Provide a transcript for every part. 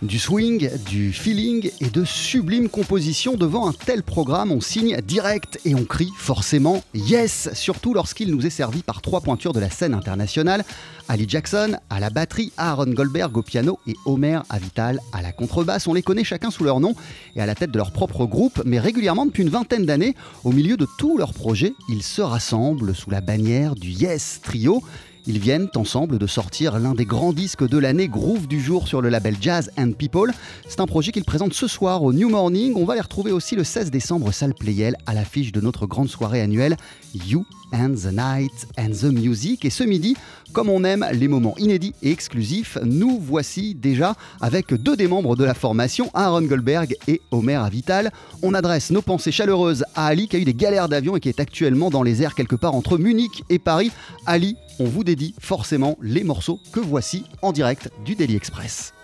Du swing, du feeling et de sublimes compositions devant un tel programme, on signe direct et on crie forcément yes, surtout lorsqu'il nous est servi par trois pointures de la scène internationale, Ali Jackson à la batterie, Aaron Goldberg au piano et Homer Avital à la contrebasse. On les connaît chacun sous leur nom et à la tête de leur propre groupe, mais régulièrement depuis une vingtaine d'années, au milieu de tous leurs projets, ils se rassemblent sous la bannière du Yes Trio. Ils viennent ensemble de sortir l'un des grands disques de l'année, Groove du jour sur le label Jazz and People. C'est un projet qu'ils présentent ce soir au New Morning. On va les retrouver aussi le 16 décembre salle Playel à l'affiche de notre grande soirée annuelle You and the Night and the Music. Et ce midi, comme on aime les moments inédits et exclusifs, nous voici déjà avec deux des membres de la formation, Aaron Goldberg et Homer Avital. On adresse nos pensées chaleureuses à Ali qui a eu des galères d'avion et qui est actuellement dans les airs quelque part entre Munich et Paris. Ali, on vous dédie forcément les morceaux que voici en direct du Daily Express.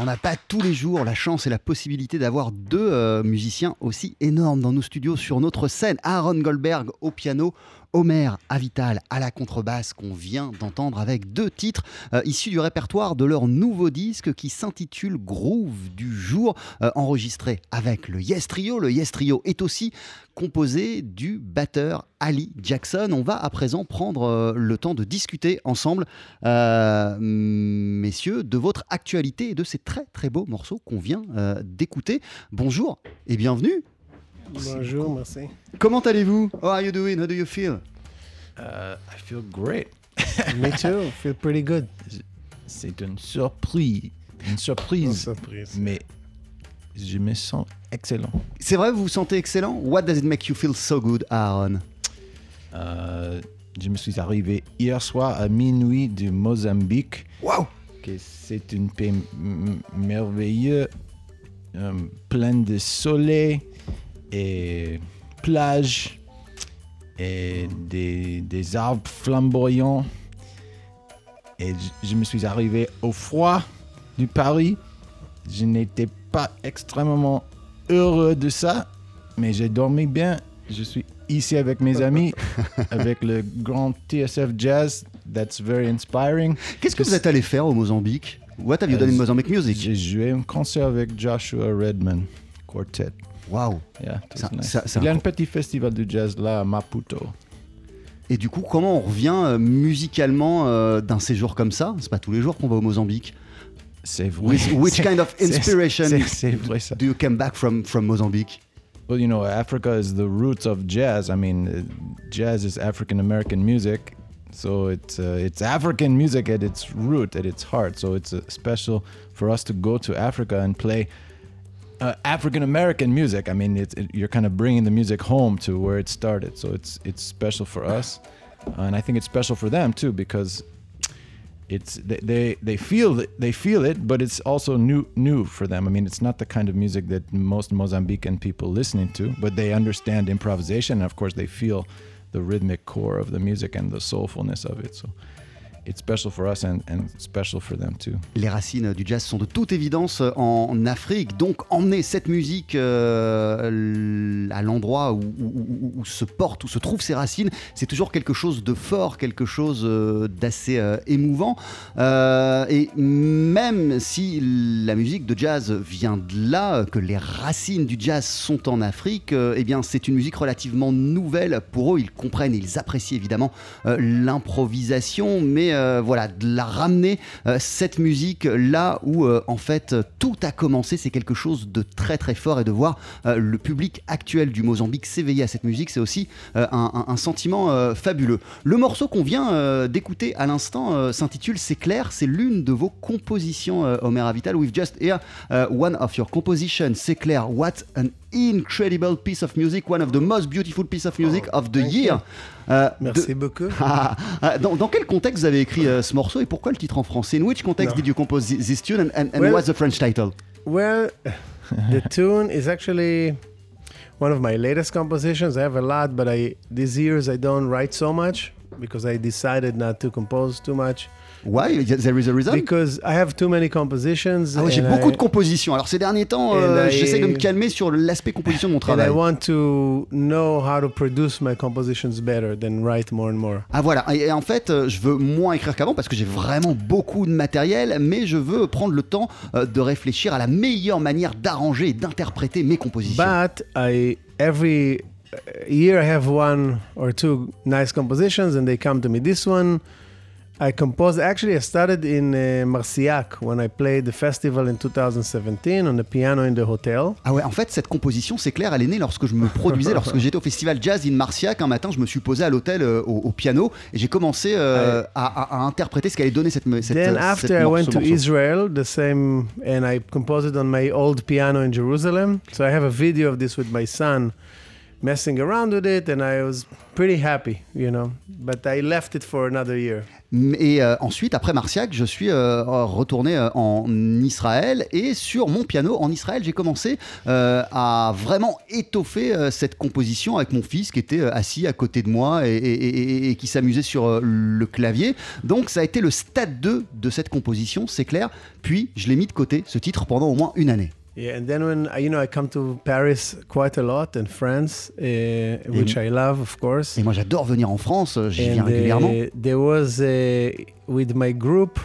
On n'a pas tous les jours la chance et la possibilité d'avoir deux euh, musiciens aussi énormes dans nos studios sur notre scène. Aaron Goldberg au piano, Homer Avital à la contrebasse qu'on vient d'entendre avec deux titres euh, issus du répertoire de leur nouveau disque qui s'intitule Groove du jour, euh, enregistré avec le Yes Trio. Le Yes Trio est aussi composé du batteur Ali Jackson. On va à présent prendre euh, le temps de discuter ensemble, messieurs, de votre actualité et de ces très très beaux morceaux qu'on vient d'écouter. Bonjour et bienvenue. Bonjour, merci. Comment allez-vous? How are you doing? How do you feel? Uh, I feel great. Me too. Feel pretty good. C'est une surprise. Une surprise. surprise. Mais je me sens excellent. C'est vrai, vous vous sentez excellent? What does it make you feel so good, Aaron? Euh, je me suis arrivé hier soir à minuit du Mozambique. Wow! c'est une pays m- merveilleuse, euh, pleine de soleil et plage et des, des arbres flamboyants. Et je, je me suis arrivé au froid du Paris. Je n'étais pas extrêmement heureux de ça, mais j'ai dormi bien. Je suis ici avec mes amis, avec le grand TSF Jazz. That's very inspiring. Qu'est-ce que vous êtes allé faire au Mozambique? What have you done in Euh, Mozambique music? J'ai joué un concert avec Joshua Redman Quartet. Yeah, nice. c'est Il y a un petit festival de jazz là à Maputo. Et du coup, comment on revient euh, musicalement euh, d'un séjour comme ça? C'est pas tous les jours qu'on va au Mozambique. C'est vrai. Which, which kind of inspiration c'est- C'est vrai ça. do you come back from from Mozambique? Well, you know, Africa is the roots of jazz. I mean, uh, jazz is African American music, so it's uh, it's African music at its root, at its heart. So it's uh, special for us to go to Africa and play uh, African American music. I mean, it, you're kind of bringing the music home to where it started. So it's it's special for us, and I think it's special for them too because it's they, they they feel it, they feel it, but it's also new new for them. I mean, it's not the kind of music that most Mozambican people listening to, but they understand improvisation, and of course, they feel the rhythmic core of the music and the soulfulness of it. So it's special for us and, and special for them too. Les racines du jazz sont de toute évidence en Afrique, donc emmener cette musique euh, à l'endroit où, se portent, où se trouvent ses racines, c'est toujours quelque chose de fort, quelque chose euh, d'assez euh, émouvant. Et même si la musique de jazz vient de là, que les racines du jazz sont en Afrique, eh bien c'est une musique relativement nouvelle pour eux. Ils comprennent ils apprécient évidemment l'improvisation, mais euh, voilà, de la ramener euh, cette musique là où euh, en fait tout a commencé, c'est quelque chose de très très fort et de voir le public actuel du Mozambique s'éveiller à cette musique, c'est aussi un, sentiment fabuleux. Le morceau qu'on vient d'écouter à l'instant s'intitule C'est clair, c'est l'une de vos compositions, euh, Omer Avital. We've just heard uh, one of your compositions, C'est clair. What an incredible piece of music, one of the most beautiful piece of music of the year. Euh, Merci de- beaucoup. Ah, ah, dans, dans quel contexte vous avez écrit euh, ce morceau et pourquoi le titre en français? In which context Non. did you compose thi- this tune and, and, and Well- what's the French title? Well, the tune is actually one of my latest compositions. I have a lot, but I these years I don't write so much because I decided not to compose too much Why? There is a reason? Because I have too many compositions. Ah ouais, j'ai and beaucoup I- de compositions. Alors ces derniers temps, euh, And I- j'essaie de me calmer sur l'aspect composition de mon And travail. I want to know how to produce my compositions better than write more and more. Ah voilà, et, et en fait, euh, je veux moins écrire qu'avant parce que j'ai vraiment beaucoup de matériel, mais je veux prendre le temps euh, de réfléchir à la meilleure manière d'arranger et d'interpréter mes compositions. But I every year I have one or two nice compositions, and they come to me. This one I composed. Actually, I started in uh, Marciac when I played the festival in 2017 on the piano in the hotel. Ah ouais, en fait, cette composition, c'est clair, elle est née lorsque je me produisais, lorsque j'étais au festival Jazz in Marciac. Un matin, je me suis posé à l'hôtel euh, au, au piano et j'ai commencé euh, à, à- à interpréter ce qu'allait donner cette, cette then cette after I morceau- went to morceau. Israel, the same, and I composed it on my old piano in Jerusalem. So I have a video of this with my son messing around with it, and I was pretty happy, you know. But I left it for another year. Et euh, ensuite, après Marciac, je suis euh, retourné euh, en Israël et sur mon piano en Israël, j'ai commencé à vraiment étoffer cette composition avec mon fils qui était assis à côté de moi et, qui s'amusait sur le clavier. Donc ça a été le stade 2 de cette composition, c'est clair. Puis je l'ai mis de côté, ce titre, pendant au moins une année. Yeah, and then when I- you know I come to Paris quite a lot and France, uh, which I love, of course. Et moi j'adore venir en France, euh, j'y viens And régulièrement. uh, there was uh, with my group,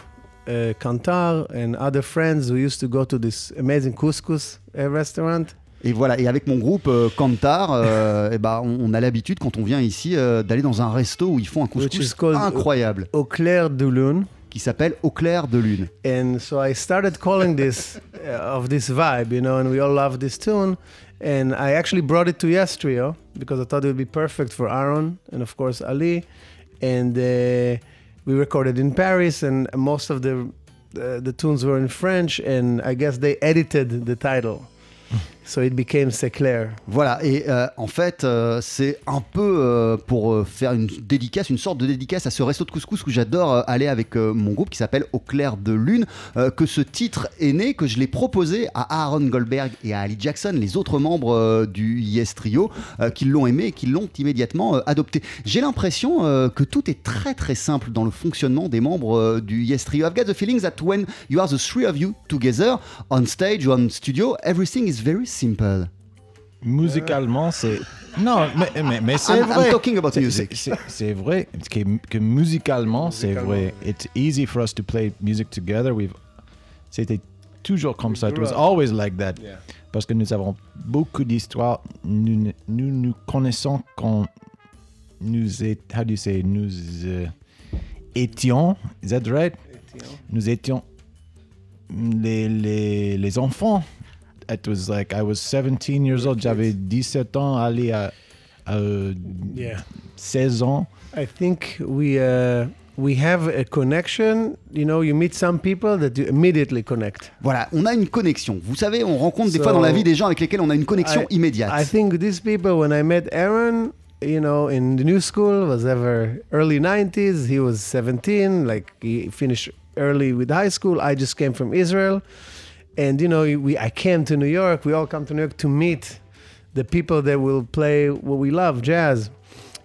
uh, Kantar and other friends, we used to go to this amazing couscous uh, restaurant. Et voilà, et avec mon groupe euh, Kantar, euh, eh ben, on, on a l'habitude quand on vient ici euh, d'aller dans un resto où ils font un couscous incroyable Au clair de lune. Qui s'appelle Au clair de lune. And so I started calling this uh, of this vibe, you know, and we all love this tune. And I actually brought it to Yes Trio because I thought it would be perfect for Aaron and of course Ali. And uh, we recorded in Paris, and most of the uh, the tunes were in French. And I guess they edited the title, so it became clair. Voilà, et euh, en fait, euh, c'est un peu euh, pour faire une dédicace, une sorte de dédicace à ce resto de couscous où j'adore aller avec mon groupe qui s'appelle Au clair de lune, que ce titre est né, que je l'ai proposé à Aaron Goldberg et à Ali Jackson, les autres membres du Yes Trio, qui l'ont aimé et qui l'ont immédiatement adopté. J'ai l'impression que tout est très très simple dans le fonctionnement des membres du Yes Trio. I've got the feeling that when you are the three of you together on stage or on studio, everything is very simple. Musicalement, c'est. Non, mais, mais, mais c'est I'm- I'm vrai. talking about C'est- music. c'est- c'est- C'est vrai que, que musicalement, c'est vrai. It's easy for us to play music together. We've... C'était toujours comme ça. It was always like that. Parce que nous avons beaucoup d'histoires. Nous, nous nous connaissons quand nous est, how do you say, nous euh, étions, is that right? Nous étions les, les, les enfants. It was like I was 17 years old. J'avais 17 ans, allé à, à Yeah. 16 ans. I think we uh, we have a connection. You know, you meet some people that you immediately connect. Voilà, on a une connexion. Vous savez, on rencontre des So, fois dans la vie des gens avec lesquels on a une connexion I- immédiate. I think these people, when I met Aaron, you know, in the new school, was ever early 90s. He was 17, like he finished early with high school. I just came from Israel. And, you know, we, I came to New York. We all come to New York to meet the people that will play what we love, jazz.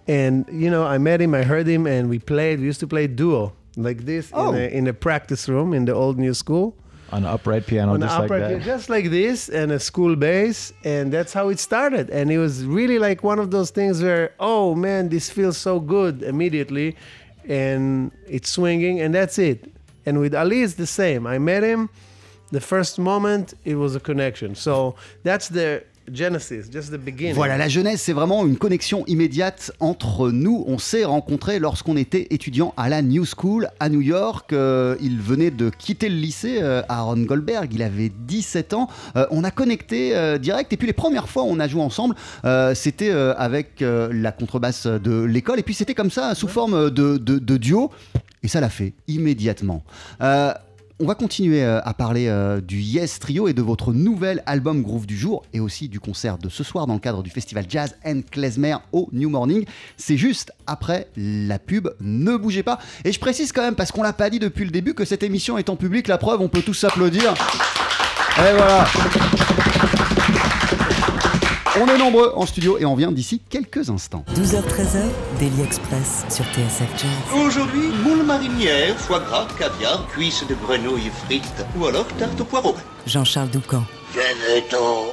And, you know, I met him, I heard him, and we played. We used to play duo like this Oh. in, a, in a practice room in the old new school On an upright piano, on just the like upper that. key, just like this, and a school bass, and that's how it started. And it was really like one of those things where, oh man, this feels so good immediately, and it's swinging, and that's it. And with Ali, it's the same. I met him, the first moment, it was a connection. So that's the genesis, just the beginning. Voilà, la jeunesse, c'est vraiment une connexion immédiate entre nous. On s'est rencontrés lorsqu'on était étudiant à la New School à New York. Euh, il venait de quitter le lycée, euh, Aaron Goldberg. Il avait 17 ans. Euh, on a connecté direct. Et puis les premières fois où on a joué ensemble, c'était avec la contrebasse de l'école. Et puis c'était comme ça, sous forme de, de- de duo. Et ça l'a fait immédiatement. Euh, on va continuer euh, à parler euh, du Yes Trio et de votre nouvel album Groove du jour et aussi du concert de ce soir dans le cadre du festival Jazz and Klezmer au New Morning. C'est juste après la pub. Ne bougez pas. Et je précise quand même, parce qu'on l'a pas dit depuis le début, que cette émission est en public. La preuve, on peut tous s'applaudir. Et voilà. On est nombreux en studio et on vient d'ici quelques instants. 12h-13h, Daily Express sur TSF Jazz. Aujourd'hui, moule marinière, foie gras, caviar, cuisses de grenouille frites ou alors tarte au poireau. Jean-Charles Doucan.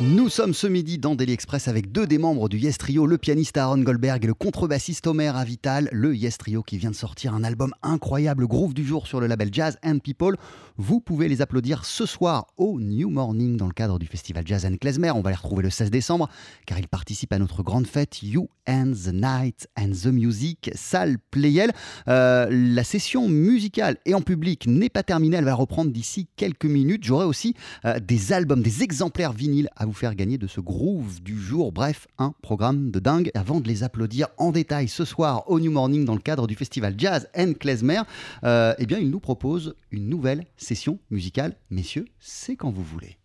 Nous sommes ce midi dans Daily Express avec deux des membres du Yes Trio, le pianiste Aaron Goldberg et le contrebassiste Omer Avital. Le Yes Trio qui vient de sortir un album incroyable, Groove du jour sur le label Jazz and People. Vous pouvez les applaudir ce soir au New Morning dans le cadre du festival Jazz and Klezmer. On va les retrouver le 16 décembre car ils participent à notre grande fête You and the Night and the Music, salle Playel. Euh, la session musicale et en public n'est pas terminée, elle va reprendre d'ici quelques minutes. J'aurai aussi euh, des albums, des exemplaires vinyles à vous faire gagner de ce groove du jour. Bref, un programme de dingue. Avant de les applaudir en détail ce soir au New Morning dans le cadre du festival Jazz and Klezmer, euh, eh bien, il nous propose une nouvelle session musicale. Messieurs, c'est quand vous voulez.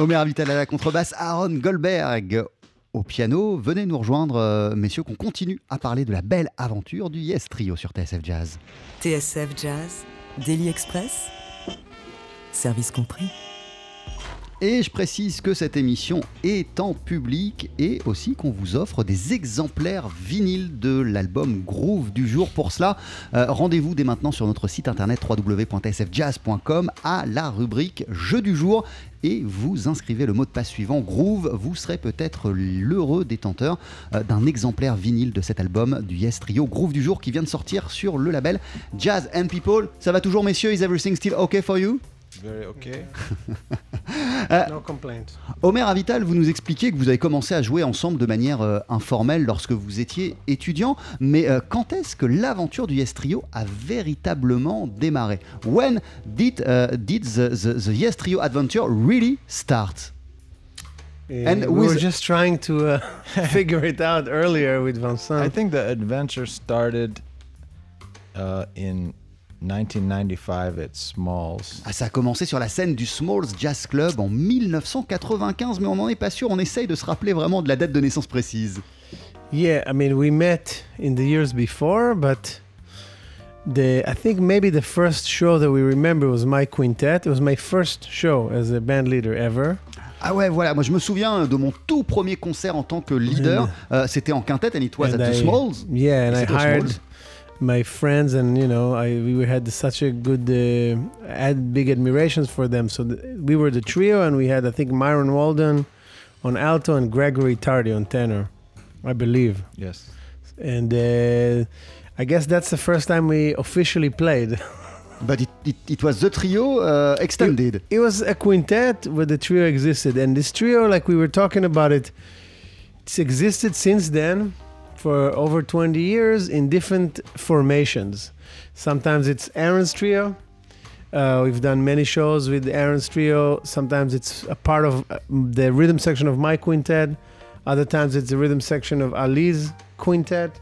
Omer Vital à la contrebasse, Aaron Goldberg au piano. Venez nous rejoindre, euh, messieurs, qu'on continue à parler de la belle aventure du Yes Trio sur TSF Jazz. TSF Jazz, Daily Express, service compris. Et je précise que cette émission est en public et aussi qu'on vous offre des exemplaires vinyles de l'album Groove du jour. Pour cela, euh, rendez-vous dès maintenant sur notre site internet www.sfjazz.com à la rubrique Jeu du jour et vous inscrivez le mot de passe suivant Groove. Vous serez peut-être l'heureux détenteur euh, d'un exemplaire vinyle de cet album du Yes Trio Groove du jour qui vient de sortir sur le label Jazz and People. Ça va toujours, messieurs? Is everything still okay for you? Very okay. No complaints. Omer Avital, vous nous expliquez que vous avez commencé à jouer ensemble de manière euh, informelle lorsque vous étiez étudiant, mais euh, quand est-ce que l'aventure du Yes Trio a véritablement démarré? When did, uh, did the, the, the Yes Trio adventure really start? Uh, And we were just trying to uh, figure it out earlier with Vincent. I think the adventure started uh, in 1995 at Smalls. Ah, Ça a commencé sur la scène du Smalls Jazz Club en 1995, mais on n'en est pas sûr, on essaye de se rappeler vraiment de la date de naissance précise. Yeah, I mean, we met in the years before, but the I think maybe the first show that we remember was my quintet. It was my first show as a band leader ever. Ah ouais, voilà, moi je me souviens de mon tout premier concert en tant que leader, euh, c'était en quintette and it was And at the I- Smalls. Yeah, and I hired Smalls. My friends, and you know, I we had such a good, uh, had big admirations for them. So th- we were the trio, and we had I think Myron Walden on alto and Gregory Tardy on tenor, I believe. Yes. And uh, I guess that's the first time we officially played. But it, it, it was the trio uh, extended. It was a quintet where the trio existed, and this trio, like we were talking about it, it's existed since then for over 20 years in different formations. Sometimes it's Aaron's trio. Uh, we've done many shows with Aaron's trio. Sometimes it's a part of uh, the rhythm section of my quintet. Other times it's the rhythm section of Ali's quintet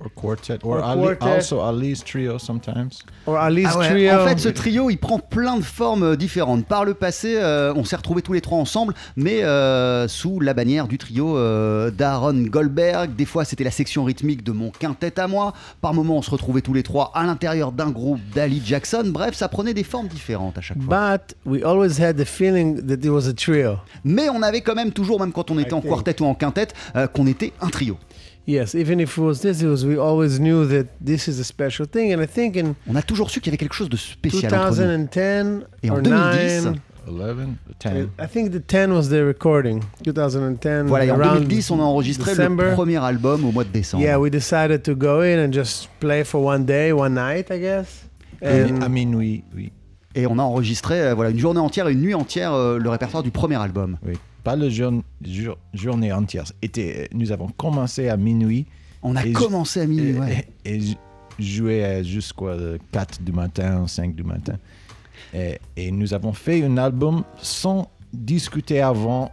Or quartet. Or, Or Ali, quartet. also Ali's trio sometimes. or Ali's Ah ouais, trio. En fait, ce trio, il prend plein de formes euh, différentes. Par le passé, euh, on s'est retrouvés tous les trois ensemble, mais euh, sous la bannière du trio euh, d'Aaron Goldberg. Des fois, c'était la section rythmique de mon quintet à moi. Par moments, on se retrouvait tous les trois à l'intérieur d'un groupe d'Ali Jackson. Bref, ça prenait des formes différentes à chaque fois. But we always had the feeling that it was a trio. Mais on avait quand même toujours, même quand on était en think. quartet ou en quintet, euh, qu'on était un trio. Yes, even if it was this, it was we always knew that this is a special thing. And I think in On a toujours su qu'il y avait quelque chose de spécial entre nous. 2010 Et en or 2010, 9, 11, 10. I think the 10 was the recording. 2010. Voilà, et en around 2010, on a enregistré December. le premier album au mois de décembre. Yeah, we decided to go in and just play for one day, one night, I guess. And à minuit, oui. Et on a enregistré euh, voilà, une journée entière, une nuit entière, euh, le répertoire du premier album. oui. Pas le jour, jour- journée entière. Était, nous avons commencé à minuit. On a commencé à minuit, et, ouais. et, et joué jusqu'à 4 du matin, 5 du matin. Et, et nous avons fait un album sans discuter avant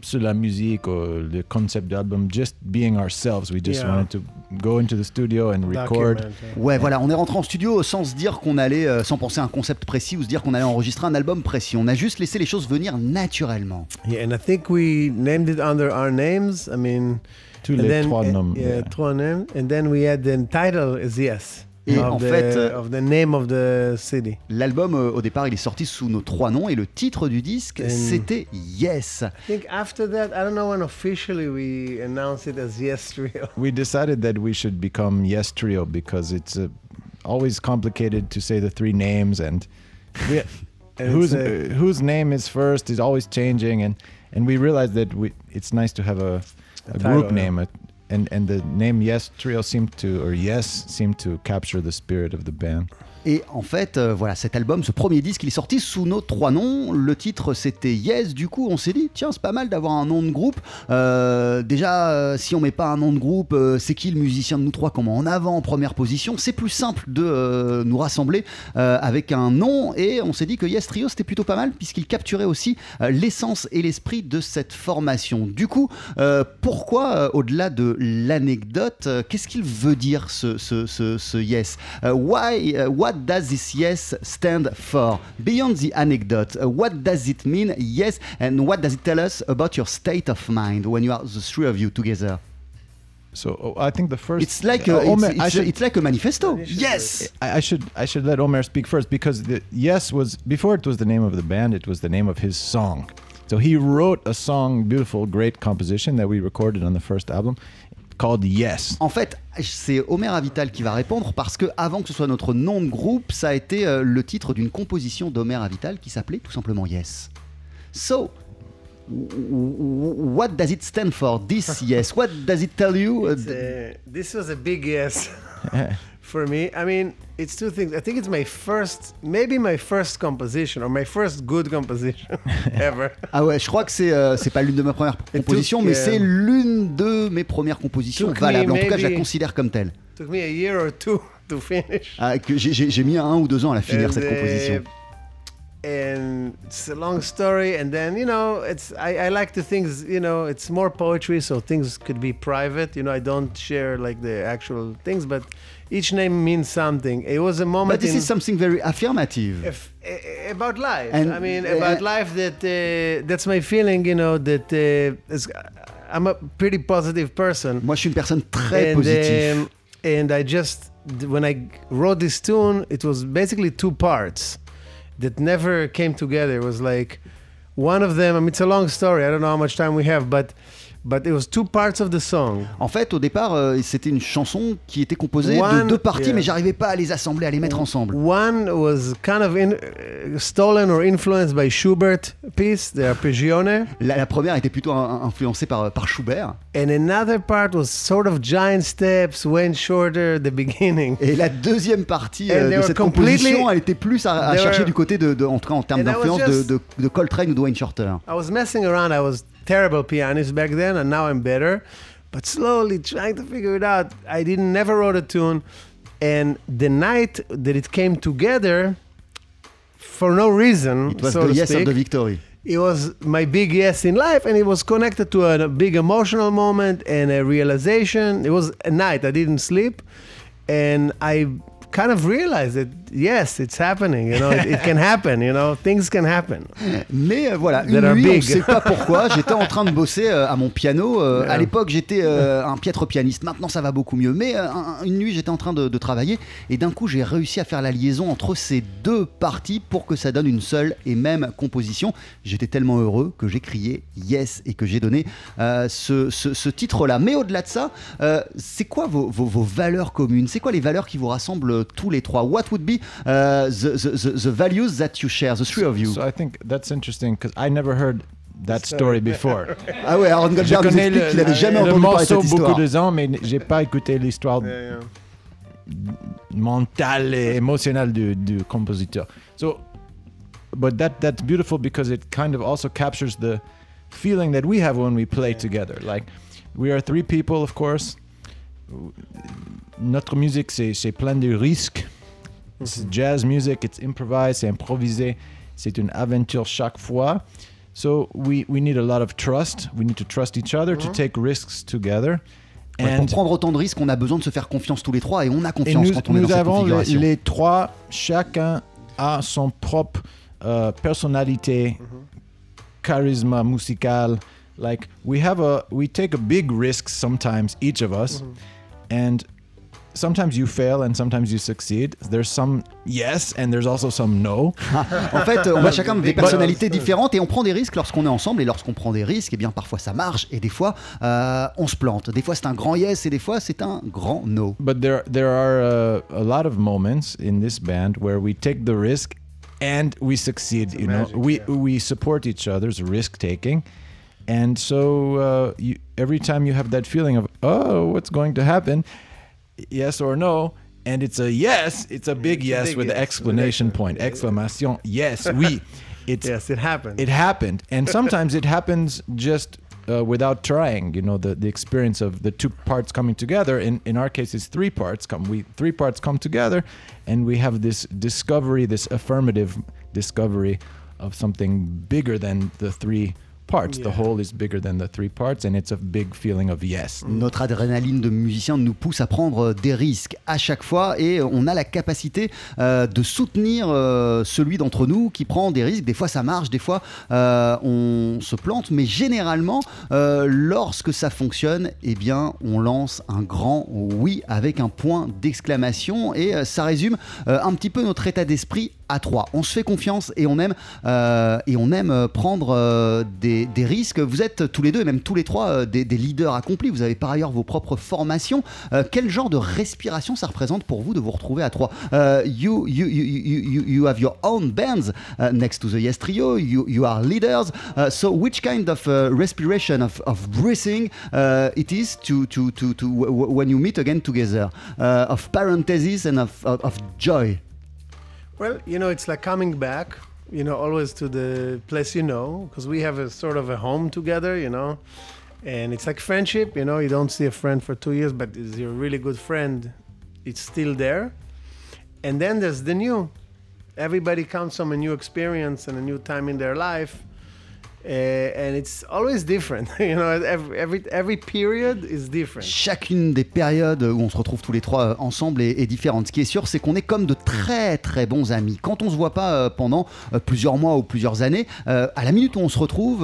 sur la musique ou le concept de l'album, just being ourselves. We just Yeah. wanted to go into the studio and record. Ouais, voilà, on est rentré en studio sans se dire qu'on allait, euh, sans penser à un concept précis ou se dire qu'on allait enregistrer un album précis. On a juste laissé les choses venir naturellement. Yeah, and I think we named it under our names. I mean, Tous les then, trois uh, noms. Yeah, yeah. trois noms. And then we had the title is Yes. Et of, en the, fait, euh, of the name of the city. L'album, euh, au départ, il est sorti sous nos trois noms et le titre du disque, c'était Yes. I think after that, I don't know when officially we announced it as Yes Trio. we decided that we should become Yes Trio because it's uh, always complicated to say the three names and we, And whose a- uh, whose name is first is always changing and and we realized that we it's nice to have a, a, title, group yeah. name uh, and and the name Yes Trio seemed to or Yes seemed to capture the spirit of the band. Et en fait, euh, voilà, cet album, ce premier disque, il est sorti sous nos trois noms. Le titre, c'était Yes. Du coup, on s'est dit, tiens, c'est pas mal d'avoir un nom de groupe. Euh, déjà, euh, si on met pas un nom de groupe, c'est qui le musicien de nous trois? Met en avant en première position? C'est plus simple de nous rassembler avec un nom. Et on s'est dit que Yes Trio, c'était plutôt pas mal, puisqu'il capturait aussi l'essence et l'esprit de cette formation. Du coup, pourquoi, au-delà de l'anecdote, qu'est-ce qu'il veut dire ce, Yes? Why what does this yes stand for? Beyond the anecdote, uh, what does it mean, yes, and what does it tell us about your state of mind when you are the three of you together? So oh, I think the first. It's like uh, a, it's, Omer, I it's, should- it's like a manifesto. Yes. I, I should I should let Omer speak first because the yes was before it was the name of the band it was the name of his song. So he wrote a song, beautiful, great composition that we recorded on the first album, called Yes. En fait, c'est Omer Avital qui va répondre parce que avant que ce soit notre nom de groupe, ça a été euh, le titre d'une composition d'Omer Avital qui s'appelait tout simplement Yes. So, what does it stand for? This yes? What does it tell you? Uh, this was a big yes for me. I mean, it's two things. I think it's my first, maybe my first composition or my first good composition ever. Ah ouais, je crois que c'est euh, c'est pas l'une de mes premières compositions, mais c'est l'une de mes premières compositions valables. En tout cas, je la considère comme telle. took me a year or two to finish. Ah, que j'ai- mis un ou deux ans à la finir And, cette uh, composition. and it's a long story and then you know it's I, I like to things you know it's more poetry so things could be private you know i don't share like the actual things but each name means something it was a moment But this in, is something very affirmative. if, eh, about life And, i mean uh, about life that uh, that's my feeling you know that uh, is, i'm a pretty positive person Moi, je suis une personne très and, positive. um, and I just when I wrote this tune, it was basically two parts that never came together. It was like one of them. I mean, it's a long story. I don't know how much time we have, but but it was two parts of the song. En fait, au départ, euh, c'était une chanson qui était composée de One- deux parties, yeah. mais j'arrivais pas à les assembler, à les mettre ensemble. One was kind of in, uh, stolen or influenced by Schubert piece, the Arpeggione, La, la première était plutôt un- influencée par, par Schubert, and another part was sort of giant steps, went shorter the beginning. et la deuxième partie And euh, de cette composition, elle était plus à, à chercher were- du côté de, de- en tout cas en termes d'influence, de, de, de Coltrane ou Dwayne Shorter. I was messing around. I was terrible pianist back then, and now I'm better. But slowly trying to figure it out. I didn't never wrote a tune, and the night that it came together, for no reason, It was so the yes of the victory. it was my big yes in life, and it was connected to a, a big emotional moment and a realization. It was a night I didn't sleep, and I kind of realized that yes, it's happening. You know, it, it can happen. You know, things can happen. Mais euh, voilà, une nuit, on ne sait pas pourquoi, j'étais en train de bosser euh, à mon piano. euh, Yeah. À l'époque, j'étais euh, un piètre pianiste. Maintenant, ça va beaucoup mieux. Mais un- une nuit, j'étais en train de, de travailler et d'un coup, j'ai réussi à faire la liaison entre ces deux parties pour que ça donne une seule et même composition. J'étais tellement heureux que j'ai crié yes et que j'ai donné ce, ce- ce titre-là. Mais au-delà de ça, c'est quoi vos, vos- vos valeurs communes? C'est quoi les valeurs qui vous rassemblent tous les trois? What would be uh, the, the- the- values that you share, the three of you So I think that's interesting because I never heard that story before. Ah ouais, Aaron Je Goldberg nous connais explique qu'il avait jamais le entendu parler de morceau cette beaucoup histoire. de ans, mais j'ai pas écouté l'histoire mentale et émotionnelle du, du compositeur. So, but that that's beautiful because it kind of also captures the feeling that we have when we play together. Like we are three people, of course. Notre musique, c'est c'est plein de risques. C'est mm-hmm. jazz music, it's improvised, c'est improvisé. C'est une aventure chaque fois. So we, we need a lot of trust. We need to trust each other to mm-hmm. take risks together. Ouais, pour prendre autant de risques, on a besoin de se faire confiance tous les trois et on a confiance nous, quand on est nous dans cette avons les, configuration. les trois, chacun a son propre euh, personnalité, mm-hmm. charisme musical. Like we have a, we take a big risk sometimes, each of us, and sometimes you fail and sometimes you succeed. There's some yes and there's also some no. En fait, on a chacun des personnalités différentes et on prend des risques lorsqu'on est ensemble. Et lorsqu'on prend des risques, eh bien parfois ça marche et des fois euh, on se plante. Des fois c'est un grand yes et des fois c'est un grand no. But there there are uh, a lot of moments in this band where we take the risk and we succeed. you magic, know, we yeah. we support each other's risk taking, and so uh, you, every time you have that feeling of oh, what's going to happen, yes or no. And it's a yes. It's a big It's a yes big with the yes, exclamation with point, exclamation. Yes, oui. It's Yes, it happened. it happened and sometimes it happens just uh, without trying you know the, the experience of the two parts coming together in, in our case it's three parts come we three parts come together and we have this discovery this affirmative discovery of something bigger than the three parts. The Yeah. whole is bigger than the three parts, and it's a big feeling of yes. Notre adrénaline de musicien nous pousse à prendre des risques à chaque fois et on a la capacité euh, de soutenir euh, celui d'entre nous qui prend des risques. Des fois ça marche, des fois euh, on se plante, mais généralement euh, lorsque ça fonctionne, eh bien on lance un grand oui avec un point d'exclamation et euh, ça résume euh, un petit peu notre état d'esprit à. On se fait confiance et on aime euh, et on aime euh, prendre euh, des, risques. Vous êtes tous les deux et même tous les trois des, leaders accomplis. Vous avez par ailleurs vos propres formations. Quel genre de respiration ça représente pour vous de vous retrouver à trois? Euh, you, you, you, you, have your own bands next to the Yes Trio. You, you are leaders. Uh, so which kind of uh, respiration of, of breathing uh, it is to to to, to when you meet again together? Uh, of parenthesis and of, of joy. Well, you know, it's like coming back, you know, always to the place you know, because we have a sort of a home together, you know, and it's like friendship, you know, you don't see a friend for two years, but is your really good friend, it's still there. And then there's the new. Everybody comes from a new experience and a new time in their life. Uh, and it's always different, you know. Every, every every period is different. Chacune des périodes où on se retrouve tous les trois euh, ensemble est, est différente. Ce qui est sûr, c'est qu'on est comme de très très bons amis. Quand on se voit pas euh, pendant euh, plusieurs mois ou plusieurs années, euh, à la minute où on se retrouve,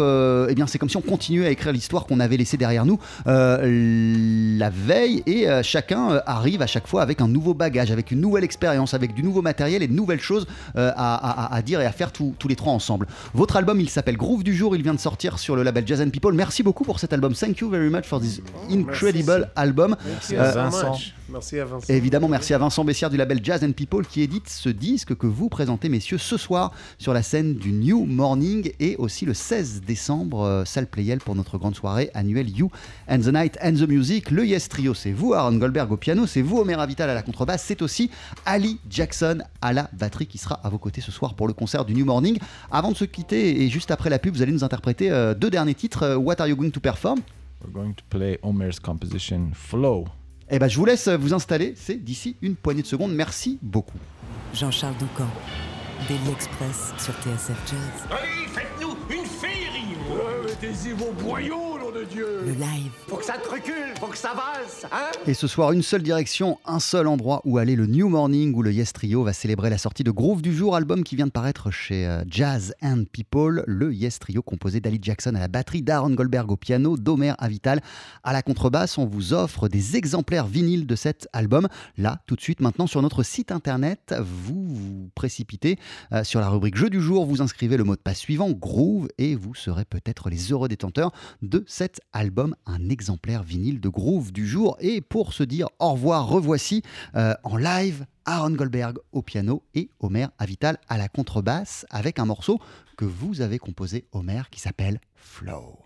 eh bien c'est comme si on continuait à écrire l'histoire qu'on avait laissée derrière nous la veille et chacun arrive à chaque fois avec un nouveau bagage, avec une nouvelle expérience, avec du nouveau matériel et de nouvelles choses à, à- à dire et à faire tous- tous les trois ensemble. Votre album, il s'appelle Groove du jour, il vient de sortir sur le label Jazz and People. Merci beaucoup pour cet album. Thank you very much for this incredible album. Merci Euh, Vincent. Merci à Vincent. et évidemment, merci à Vincent Bessière du label Jazz and People qui édite ce disque que vous présentez, messieurs, ce soir sur la scène du New Morning et aussi le 16 décembre, euh, salle Playel pour notre grande soirée annuelle You and the Night and the Music. Le Yes Trio, c'est vous, Aaron Goldberg au piano, c'est vous, Omer Avital à la contrebasse, c'est aussi Ali Jackson à la batterie qui sera à vos côtés ce soir pour le concert du New Morning. Avant de se quitter et juste après la pub, vous allez nous interpréter euh, deux derniers titres. Euh, What are you going to perform? We're going to play Omer's composition Flow. Eh ben, je vous laisse vous installer. C'est d'ici une poignée de secondes. Merci beaucoup. Jean-Charles Doucan, Daily Express sur TSF Jazz. Allez, Vos boyaux, nom de Dieu Le live, Faut que ça te recule, faut que ça valse, hein Et ce soir, une seule direction, un seul endroit où aller, le New Morning, où le Yes Trio va célébrer la sortie de Groove du jour, album qui vient de paraître chez euh, Jazz and People. Le Yes Trio composé d'Ali Jackson à la batterie, d'Aaron Goldberg au piano, d'Omer Avital à la contrebasse. On vous offre des exemplaires vinyles de cet album. Là, tout de suite, maintenant, sur notre site internet, vous vous précipitez euh, sur la rubrique Jeu du jour, vous inscrivez le mot de passe suivant, Groove, et vous serez peut-être les heureux détenteurs de cet album, un exemplaire vinyle de Groove du jour. Et pour se dire au revoir, revoici euh, en live Aaron Goldberg au piano et Omer Avital à la contrebasse avec un morceau que vous avez composé, Omer, qui s'appelle. Flow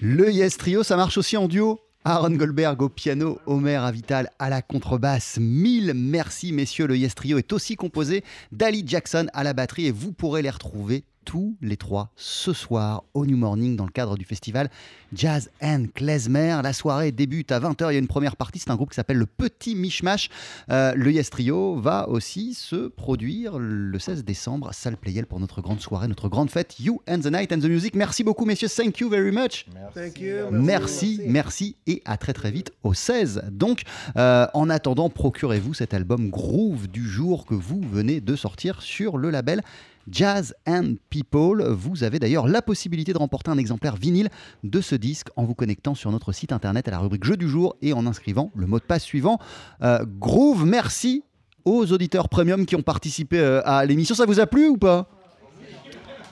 Le Yes Trio, ça marche aussi en duo Aaron Goldberg au piano, Homer Avital à la contrebasse. Mille merci messieurs, le Yes Trio est aussi composé d'Ali Jackson à la batterie et vous pourrez les retrouver tous les trois ce soir au New Morning dans le cadre du festival Jazz and Klezmer. La soirée débute à 20h. Il y a une première partie. C'est un groupe qui s'appelle le Petit Mishmash. Euh, le Yes Trio va aussi se produire le 16 décembre, salle Playel pour notre grande soirée, notre grande fête. You and the Night and the Music. Merci beaucoup, messieurs. Thank you very much. Thank you. Merci, merci et à très très vite au 16. Donc, euh, en attendant, procurez-vous cet album Groove du jour que vous venez de sortir sur le label Jazz and People. Vous avez d'ailleurs la possibilité de remporter un exemplaire vinyle de ce disque en vous connectant sur notre site internet à la rubrique Jeux du jour et en inscrivant le mot de passe suivant. Euh, Groove, merci aux auditeurs premium qui ont participé euh, à l'émission. Ça vous a plu ou pas?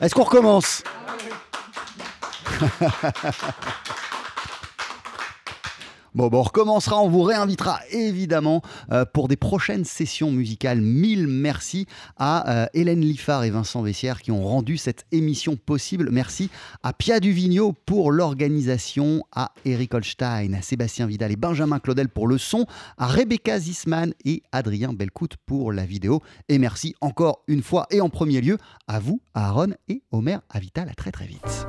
Est-ce qu'on recommence? Bon, bon, on recommencera, on vous réinvitera évidemment euh, pour des prochaines sessions musicales. Mille merci à euh, Hélène Liffard et Vincent Vessière qui ont rendu cette émission possible. Merci à Pia Duvigneau pour l'organisation, à Eric Holstein, à Sébastien Vidal et Benjamin Claudel pour le son, à Rebecca Zisman et Adrien Belcout pour la vidéo. Et merci encore une fois et en premier lieu à vous, à Aaron et Omer Avital. À très très vite.